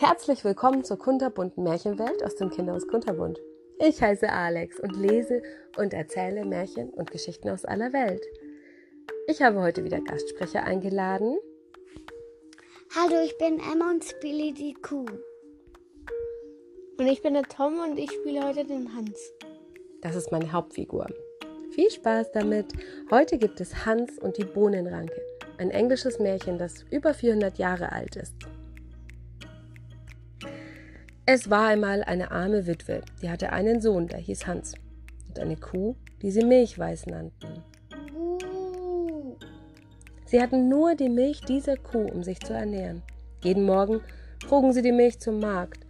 Herzlich willkommen zur kunterbunten Märchenwelt aus dem Kinderhaus Kunterbund. Ich heiße Alex und lese und erzähle Märchen und Geschichten aus aller Welt. Ich habe heute wieder Gastsprecher eingeladen. Hallo, ich bin Emma und spiele die Kuh. Und ich bin der Tom und ich spiele heute den Hans. Das ist meine Hauptfigur. Viel Spaß damit. Heute gibt es Hans und die Bohnenranke, ein englisches Märchen, das über 400 Jahre alt ist. Es war einmal eine arme Witwe, die hatte einen Sohn, der hieß Hans, und eine Kuh, die sie Milchweiß nannten. Sie hatten nur die Milch dieser Kuh, um sich zu ernähren. Jeden Morgen trugen sie die Milch zum Markt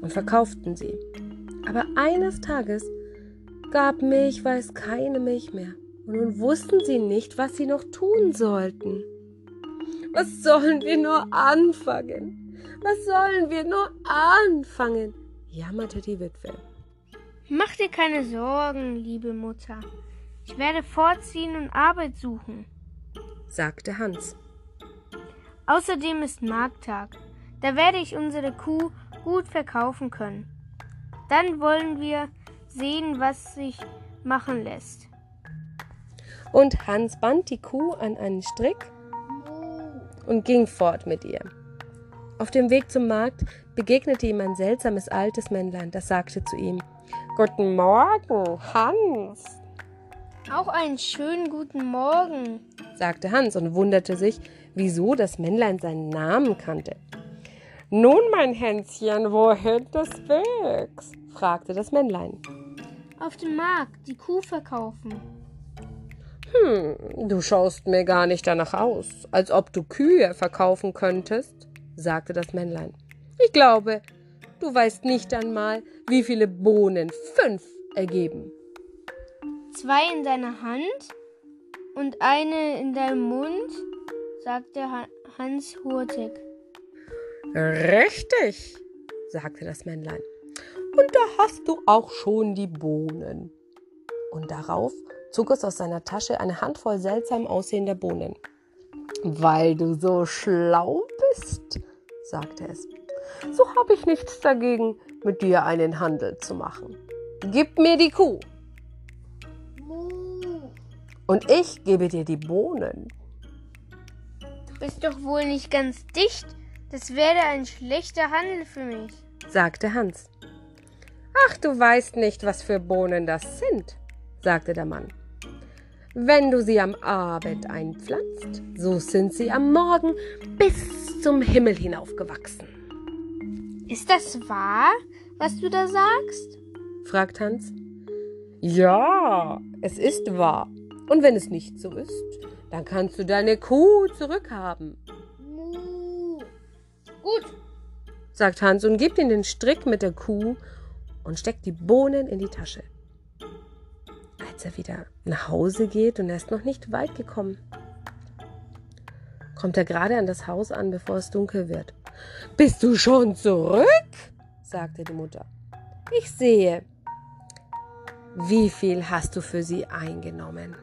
und verkauften sie. Aber eines Tages gab Milchweiß keine Milch mehr. Und nun wussten sie nicht, was sie noch tun sollten. Was sollen wir nur anfangen? Was sollen wir nur anfangen? jammerte die Witwe. Mach dir keine Sorgen, liebe Mutter. Ich werde fortziehen und Arbeit suchen, sagte Hans. Außerdem ist Markttag. Da werde ich unsere Kuh gut verkaufen können. Dann wollen wir sehen, was sich machen lässt. Und Hans band die Kuh an einen Strick und ging fort mit ihr. Auf dem Weg zum Markt begegnete ihm ein seltsames altes Männlein, das sagte zu ihm Guten Morgen, Hans. Auch einen schönen guten Morgen, sagte Hans und wunderte sich, wieso das Männlein seinen Namen kannte. Nun, mein Hänschen, wohin des Wegs? fragte das Männlein. Auf dem Markt die Kuh verkaufen. Hm, du schaust mir gar nicht danach aus, als ob du Kühe verkaufen könntest, sagte das Männlein. Ich glaube, du weißt nicht einmal, wie viele Bohnen fünf ergeben. Zwei in deiner Hand und eine in deinem Mund, sagte Hans hurtig. Richtig, sagte das Männlein. Und da hast du auch schon die Bohnen. Und darauf zog es aus seiner Tasche eine Handvoll seltsam aussehender Bohnen. Weil du so schlau bist, sagte es, so habe ich nichts dagegen, mit dir einen Handel zu machen. Gib mir die Kuh. Und ich gebe dir die Bohnen. Du bist doch wohl nicht ganz dicht. Das wäre ein schlechter Handel für mich, sagte Hans. Ach, du weißt nicht, was für Bohnen das sind, sagte der Mann. Wenn du sie am Abend einpflanzt, so sind sie am Morgen bis zum Himmel hinaufgewachsen. Ist das wahr, was du da sagst? fragt Hans. Ja, es ist wahr. Und wenn es nicht so ist, dann kannst du deine Kuh zurückhaben. Gut, sagt Hans und gibt ihm den Strick mit der Kuh und steckt die Bohnen in die Tasche. Als er wieder nach Hause geht und er ist noch nicht weit gekommen, kommt er gerade an das Haus an, bevor es dunkel wird. Bist du schon zurück? sagte die Mutter. Ich sehe. Wie viel hast du für sie eingenommen?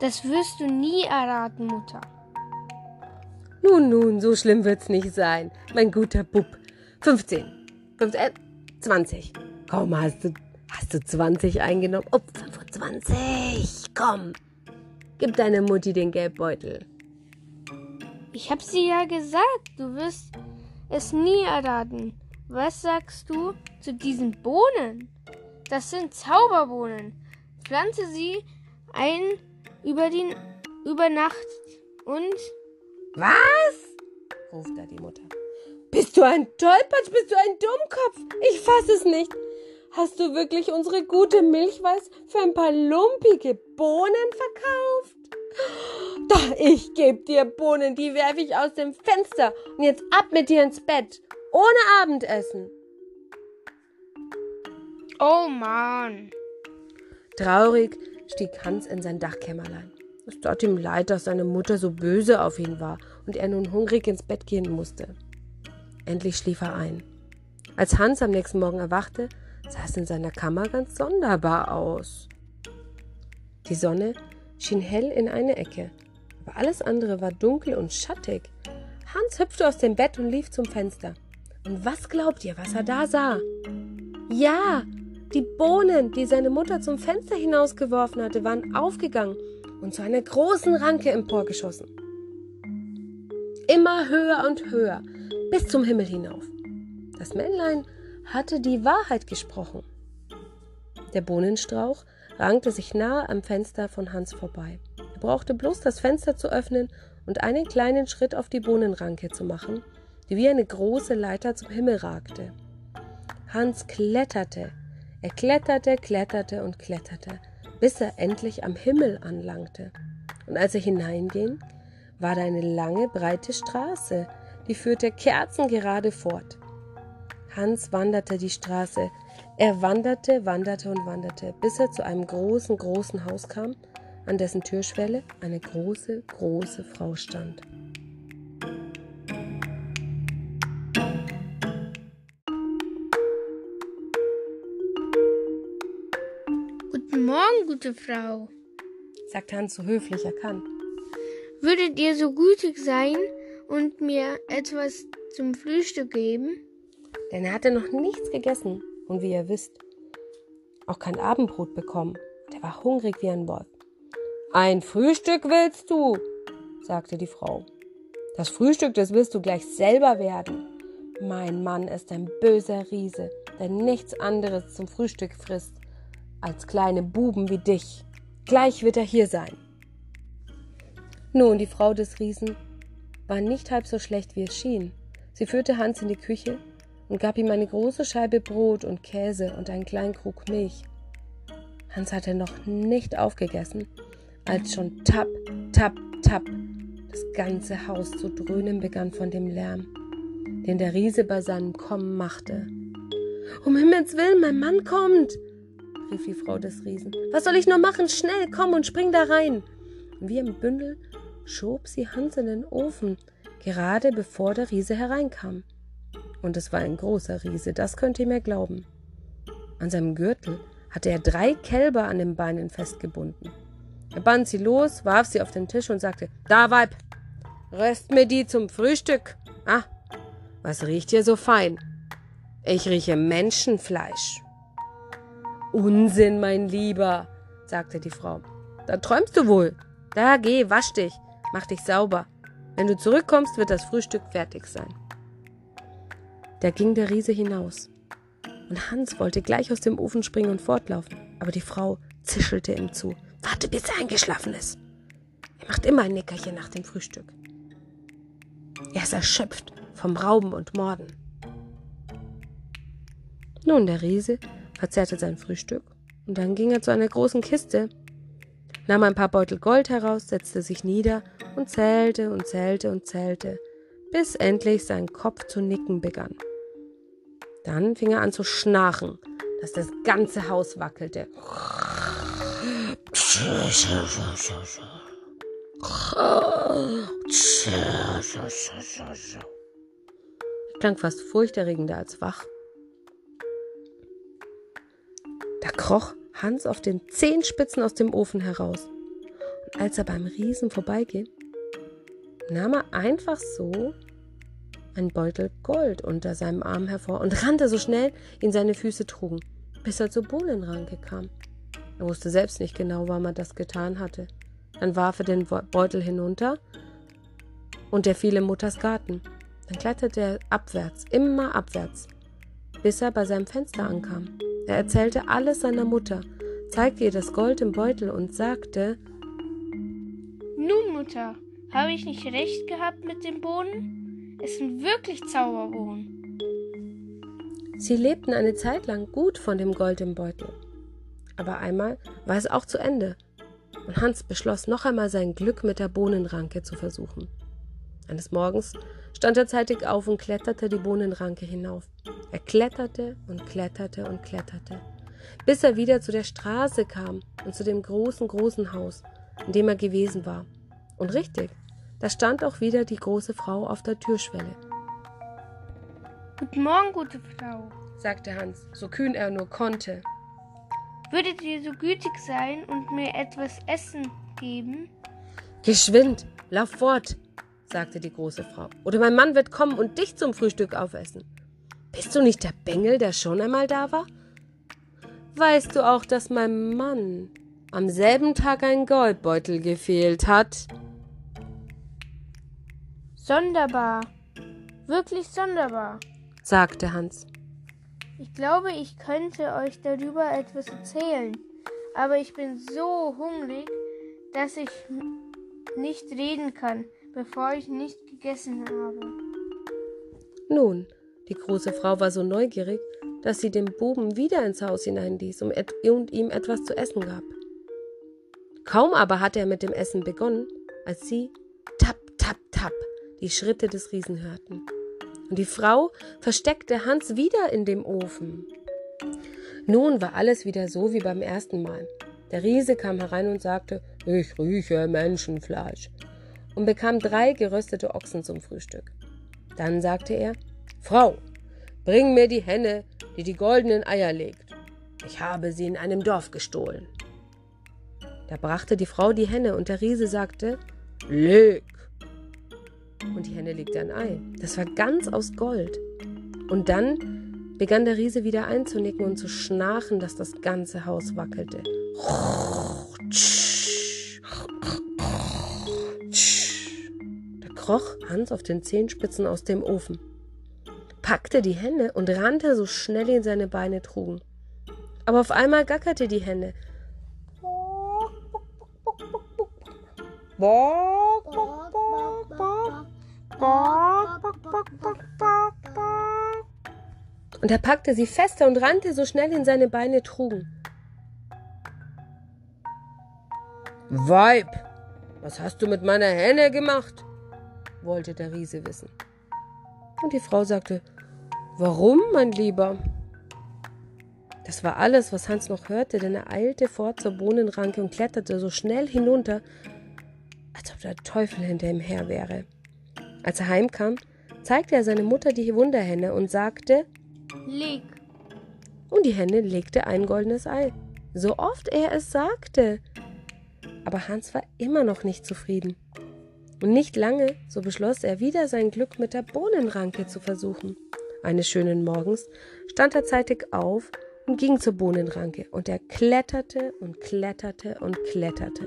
Das wirst du nie erraten, Mutter. Nun, nun, so schlimm wird's nicht sein, mein guter Bub. 15, 15 äh, 20. Komm, hast du, hast du 20 eingenommen? Oh, 25. Komm, gib deiner Mutti den Gelbbeutel. Ich hab sie ja gesagt, du wirst es nie erraten. Was sagst du zu diesen Bohnen? Das sind Zauberbohnen. Pflanze sie ein über, die, über Nacht und. Was? ruft da die Mutter. Bist du ein Tollpatsch? Bist du ein Dummkopf? Ich fass es nicht. Hast du wirklich unsere gute Milchweiß für ein paar lumpige Bohnen verkauft? Doch, ich geb dir Bohnen, die werfe ich aus dem Fenster. Und jetzt ab mit dir ins Bett. Ohne Abendessen. Oh Mann. Traurig stieg Hans in sein Dachkämmerlein. Es tat ihm leid, dass seine Mutter so böse auf ihn war und er nun hungrig ins Bett gehen musste. Endlich schlief er ein. Als Hans am nächsten Morgen erwachte, sah es in seiner Kammer ganz sonderbar aus. Die Sonne schien hell in eine Ecke, aber alles andere war dunkel und schattig. Hans hüpfte aus dem Bett und lief zum Fenster. Und was glaubt ihr, was er da sah? Ja, die Bohnen, die seine Mutter zum Fenster hinausgeworfen hatte, waren aufgegangen und zu einer großen Ranke emporgeschossen. Immer höher und höher, bis zum Himmel hinauf. Das Männlein hatte die Wahrheit gesprochen. Der Bohnenstrauch rankte sich nahe am Fenster von Hans vorbei. Er brauchte bloß das Fenster zu öffnen und einen kleinen Schritt auf die Bohnenranke zu machen, die wie eine große Leiter zum Himmel ragte. Hans kletterte, er kletterte, kletterte und kletterte, bis er endlich am Himmel anlangte. Und als er hineinging, war da eine lange, breite Straße, die führte kerzengerade fort. Hans wanderte die Straße. Er wanderte, wanderte und wanderte, bis er zu einem großen, großen Haus kam, an dessen Türschwelle eine große, große Frau stand. Guten Morgen, gute Frau, sagte Hans so höflich erkannt. Würdet ihr so gütig sein und mir etwas zum Frühstück geben? Denn er hatte noch nichts gegessen und wie ihr wisst, auch kein Abendbrot bekommen. Der war hungrig wie ein Wolf. Ein Frühstück willst du, sagte die Frau. Das Frühstück, das wirst du gleich selber werden. Mein Mann ist ein böser Riese, der nichts anderes zum Frühstück frisst als kleine Buben wie dich. Gleich wird er hier sein. Nun, die Frau des Riesen war nicht halb so schlecht, wie es schien. Sie führte Hans in die Küche und gab ihm eine große Scheibe Brot und Käse und einen kleinen Krug Milch. Hans hatte noch nicht aufgegessen, als schon tapp, tapp, tapp das ganze Haus zu dröhnen begann von dem Lärm, den der Riese bei seinem Kommen machte. Um Himmels willen, mein Mann kommt, rief die Frau des Riesen. Was soll ich nur machen? Schnell, komm und spring da rein. Wie im Bündel schob sie Hans in den Ofen, gerade bevor der Riese hereinkam. Und es war ein großer Riese, das könnt ihr mir glauben. An seinem Gürtel hatte er drei Kälber an den Beinen festgebunden. Er band sie los, warf sie auf den Tisch und sagte: Da, Weib, röst mir die zum Frühstück. Ah, was riecht hier so fein? Ich rieche Menschenfleisch. Unsinn, mein Lieber, sagte die Frau. Da träumst du wohl. Da geh, wasch dich. Mach dich sauber. Wenn du zurückkommst, wird das Frühstück fertig sein. Da ging der Riese hinaus. Und Hans wollte gleich aus dem Ofen springen und fortlaufen, aber die Frau zischelte ihm zu. Warte, bis er eingeschlafen ist. Er macht immer ein Nickerchen nach dem Frühstück. Er ist erschöpft vom Rauben und Morden. Nun, der Riese verzehrte sein Frühstück und dann ging er zu einer großen Kiste, nahm ein paar Beutel Gold heraus, setzte sich nieder und zählte und zählte und zählte, bis endlich sein Kopf zu nicken begann. Dann fing er an zu schnarchen, dass das ganze Haus wackelte. Klang fast furchterregender als wach. Da kroch Hans auf den Zehenspitzen aus dem Ofen heraus. Und als er beim Riesen vorbeiging, nahm er einfach so einen Beutel Gold unter seinem Arm hervor und rannte so schnell, ihn seine Füße trugen, bis er zur Bohnenranke kam. Er wusste selbst nicht genau, warum er das getan hatte. Dann warf er den Beutel hinunter und er fiel in Mutters Garten. Dann kletterte er abwärts, immer abwärts, bis er bei seinem Fenster ankam. Er erzählte alles seiner Mutter, zeigte ihr das Gold im Beutel und sagte Nun, Mutter, habe ich nicht recht gehabt mit den Bohnen? Es sind wirklich Zauberbohnen. Sie lebten eine Zeit lang gut von dem Gold im Beutel. Aber einmal war es auch zu Ende, und Hans beschloss noch einmal sein Glück mit der Bohnenranke zu versuchen. Eines Morgens stand er zeitig auf und kletterte die Bohnenranke hinauf. Er kletterte und kletterte und kletterte, bis er wieder zu der Straße kam und zu dem großen, großen Haus, in dem er gewesen war. Und richtig, da stand auch wieder die große Frau auf der Türschwelle. Guten Morgen, gute Frau, sagte Hans, so kühn er nur konnte. Würdet ihr so gütig sein und mir etwas Essen geben? Geschwind, lauf fort, sagte die große Frau, oder mein Mann wird kommen und dich zum Frühstück aufessen. Bist du nicht der Bengel, der schon einmal da war? Weißt du auch, dass meinem Mann am selben Tag ein Goldbeutel gefehlt hat? Sonderbar. Wirklich sonderbar, sagte Hans. Ich glaube, ich könnte euch darüber etwas erzählen, aber ich bin so hungrig, dass ich nicht reden kann, bevor ich nicht gegessen habe. Nun, die große Frau war so neugierig, dass sie den Buben wieder ins Haus hineinließ und ihm etwas zu essen gab. Kaum aber hatte er mit dem Essen begonnen, als sie tap, tap, tap die Schritte des Riesen hörten. Und die Frau versteckte Hans wieder in dem Ofen. Nun war alles wieder so wie beim ersten Mal. Der Riese kam herein und sagte, ich rieche Menschenfleisch, und bekam drei geröstete Ochsen zum Frühstück. Dann sagte er, Frau, bring mir die Henne, die die goldenen Eier legt. Ich habe sie in einem Dorf gestohlen. Da brachte die Frau die Henne und der Riese sagte, leg. Und die Henne legte ein Ei. Das war ganz aus Gold. Und dann begann der Riese wieder einzunicken und zu schnarchen, dass das ganze Haus wackelte. Da kroch Hans auf den Zehenspitzen aus dem Ofen packte die Hände und rannte so schnell ihn seine Beine trugen. Aber auf einmal gackerte die Henne. Und er packte sie fester und rannte so schnell ihn seine Beine trugen. Weib, was hast du mit meiner Henne gemacht? wollte der Riese wissen. Und die Frau sagte, Warum, mein Lieber? Das war alles, was Hans noch hörte, denn er eilte fort zur Bohnenranke und kletterte so schnell hinunter, als ob der Teufel hinter ihm her wäre. Als er heimkam, zeigte er seine Mutter die Wunderhenne und sagte, Leg. Und die Henne legte ein goldenes Ei, so oft er es sagte. Aber Hans war immer noch nicht zufrieden. Und nicht lange, so beschloss er wieder sein Glück mit der Bohnenranke zu versuchen. Eines schönen Morgens stand er zeitig auf und ging zur Bohnenranke, und er kletterte und kletterte und kletterte,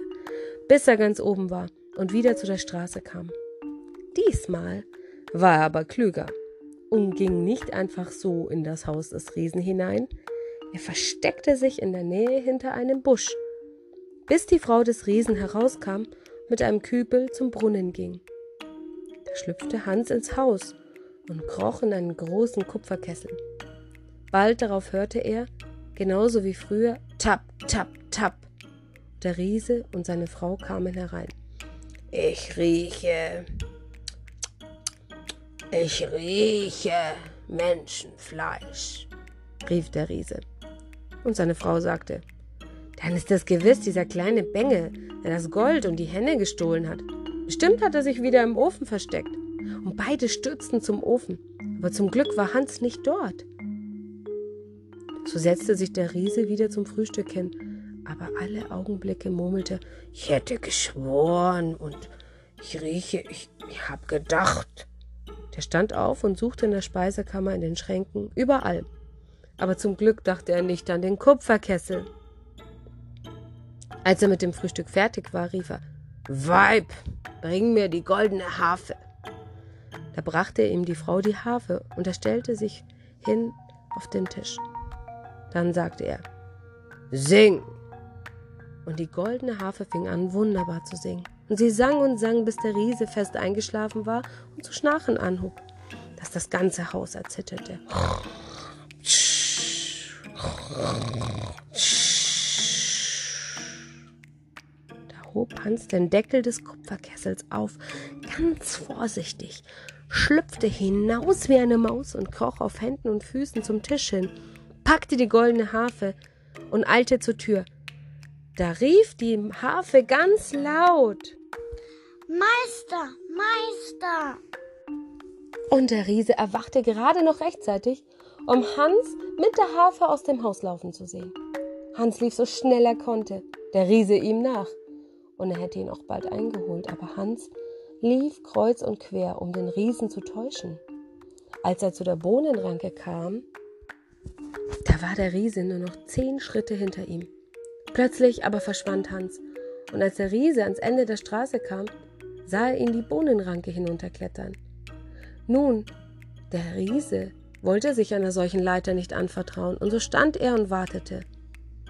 bis er ganz oben war und wieder zu der Straße kam. Diesmal war er aber klüger und ging nicht einfach so in das Haus des Riesen hinein, er versteckte sich in der Nähe hinter einem Busch, bis die Frau des Riesen herauskam mit einem Kübel zum Brunnen ging. Da schlüpfte Hans ins Haus und kroch in einen großen Kupferkessel. Bald darauf hörte er, genauso wie früher, tap, tap, tap. Der Riese und seine Frau kamen herein. Ich rieche, ich rieche Menschenfleisch, rief der Riese. Und seine Frau sagte, dann ist das gewiss dieser kleine Bengel, der das Gold und die Henne gestohlen hat. Bestimmt hat er sich wieder im Ofen versteckt und beide stürzten zum Ofen. Aber zum Glück war Hans nicht dort. So setzte sich der Riese wieder zum Frühstück hin, aber alle Augenblicke murmelte, ich hätte geschworen und ich rieche, ich, ich hab gedacht. Der stand auf und suchte in der Speisekammer, in den Schränken, überall. Aber zum Glück dachte er nicht an den Kupferkessel. Als er mit dem Frühstück fertig war, rief er, Weib, bring mir die goldene Harfe. Da brachte ihm die Frau die Harfe und er stellte sich hin auf den Tisch. Dann sagte er, Sing! Und die goldene Harfe fing an, wunderbar zu singen. Und sie sang und sang, bis der Riese fest eingeschlafen war und zu schnarchen anhob, dass das ganze Haus erzitterte. Da hob Hans den Deckel des Kupferkessels auf, ganz vorsichtig, schlüpfte hinaus wie eine Maus und kroch auf Händen und Füßen zum Tisch hin, packte die goldene Harfe und eilte zur Tür. Da rief die Harfe ganz laut Meister, Meister. Und der Riese erwachte gerade noch rechtzeitig, um Hans mit der Harfe aus dem Haus laufen zu sehen. Hans lief so schnell er konnte, der Riese ihm nach. und er hätte ihn auch bald eingeholt, aber Hans lief kreuz und quer, um den Riesen zu täuschen. Als er zu der Bohnenranke kam, da war der Riese nur noch zehn Schritte hinter ihm. Plötzlich aber verschwand Hans, und als der Riese ans Ende der Straße kam, sah er ihn die Bohnenranke hinunterklettern. Nun, der Riese wollte sich einer solchen Leiter nicht anvertrauen, und so stand er und wartete.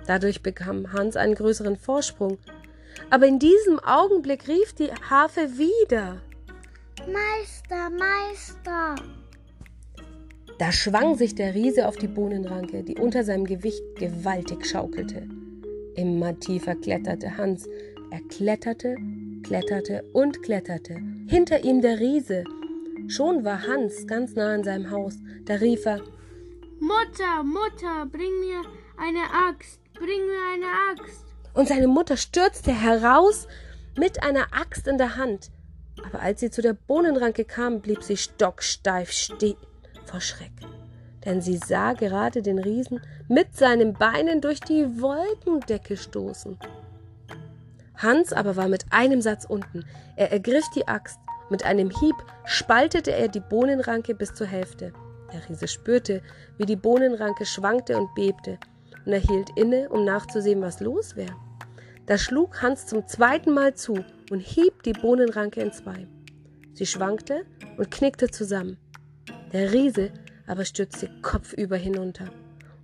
Dadurch bekam Hans einen größeren Vorsprung, aber in diesem Augenblick rief die Harfe wieder. Meister, Meister. Da schwang sich der Riese auf die Bohnenranke, die unter seinem Gewicht gewaltig schaukelte. Immer tiefer kletterte Hans. Er kletterte, kletterte und kletterte. Hinter ihm der Riese. Schon war Hans ganz nah an seinem Haus. Da rief er Mutter, Mutter, bring mir eine Axt, bring mir eine Axt. Und seine Mutter stürzte heraus mit einer Axt in der Hand. Aber als sie zu der Bohnenranke kam, blieb sie stocksteif stehen vor Schreck. Denn sie sah gerade den Riesen mit seinen Beinen durch die Wolkendecke stoßen. Hans aber war mit einem Satz unten. Er ergriff die Axt. Mit einem Hieb spaltete er die Bohnenranke bis zur Hälfte. Der Riese spürte, wie die Bohnenranke schwankte und bebte und er hielt inne, um nachzusehen, was los wäre. Da schlug Hans zum zweiten Mal zu und hieb die Bohnenranke in zwei. Sie schwankte und knickte zusammen. Der Riese aber stürzte kopfüber hinunter,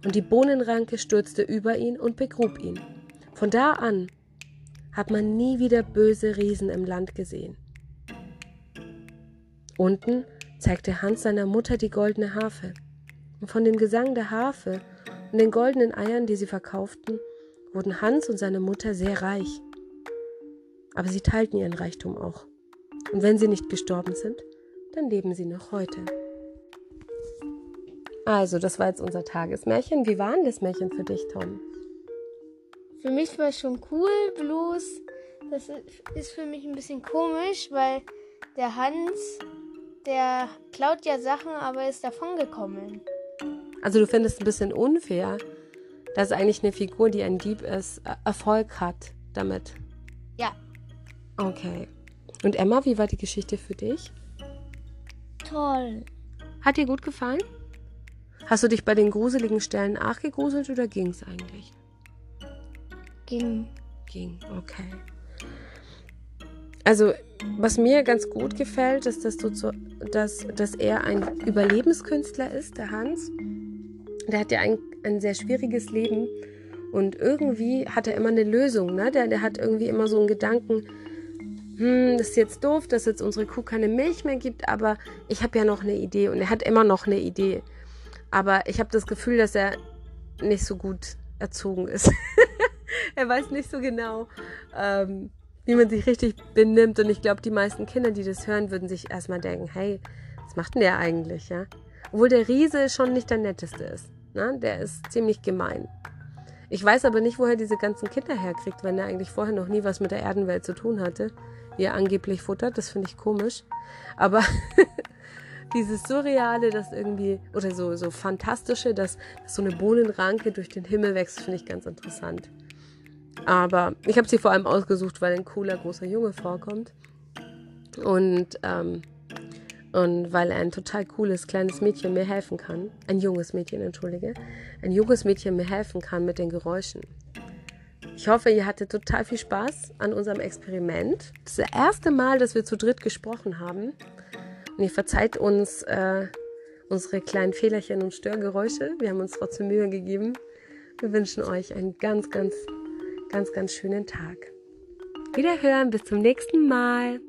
und die Bohnenranke stürzte über ihn und begrub ihn. Von da an hat man nie wieder böse Riesen im Land gesehen. Unten zeigte Hans seiner Mutter die goldene Harfe, und von dem Gesang der Harfe und den goldenen Eiern, die sie verkauften, wurden Hans und seine Mutter sehr reich. Aber sie teilten ihren Reichtum auch. Und wenn sie nicht gestorben sind, dann leben sie noch heute. Also, das war jetzt unser Tagesmärchen. Wie war denn das Märchen für dich, Tom? Für mich war es schon cool, bloß das ist für mich ein bisschen komisch, weil der Hans, der klaut ja Sachen, aber ist davongekommen. Also du findest ein bisschen unfair, dass eigentlich eine Figur, die ein Dieb ist, Erfolg hat damit. Ja. Okay. Und Emma, wie war die Geschichte für dich? Toll. Hat dir gut gefallen? Hast du dich bei den gruseligen Stellen nachgegruselt oder ging es eigentlich? Ging. Ging, okay. Also, was mir ganz gut gefällt, ist, dass, du zu, dass, dass er ein Überlebenskünstler ist, der Hans der hat ja ein, ein sehr schwieriges Leben und irgendwie hat er immer eine Lösung. Ne? Der, der hat irgendwie immer so einen Gedanken, hm, das ist jetzt doof, dass jetzt unsere Kuh keine Milch mehr gibt, aber ich habe ja noch eine Idee und er hat immer noch eine Idee. Aber ich habe das Gefühl, dass er nicht so gut erzogen ist. er weiß nicht so genau, ähm, wie man sich richtig benimmt. Und ich glaube, die meisten Kinder, die das hören, würden sich erstmal denken, hey, was macht denn der eigentlich, ja? Obwohl der Riese schon nicht der netteste ist. Ne? Der ist ziemlich gemein. Ich weiß aber nicht, woher diese ganzen Kinder herkriegt, wenn er eigentlich vorher noch nie was mit der Erdenwelt zu tun hatte, wie er angeblich futtert. Das finde ich komisch. Aber dieses Surreale, das irgendwie, oder so, so Fantastische, dass, dass so eine Bohnenranke durch den Himmel wächst, finde ich ganz interessant. Aber ich habe sie vor allem ausgesucht, weil ein cooler großer Junge vorkommt. Und ähm, und weil ein total cooles kleines Mädchen mir helfen kann, ein junges Mädchen, entschuldige, ein junges Mädchen mir helfen kann mit den Geräuschen. Ich hoffe, ihr hattet total viel Spaß an unserem Experiment. Das ist das erste Mal, dass wir zu dritt gesprochen haben. Und ihr verzeiht uns äh, unsere kleinen Fehlerchen und Störgeräusche. Wir haben uns trotzdem Mühe gegeben. Wir wünschen euch einen ganz, ganz, ganz, ganz schönen Tag. Wiederhören, bis zum nächsten Mal.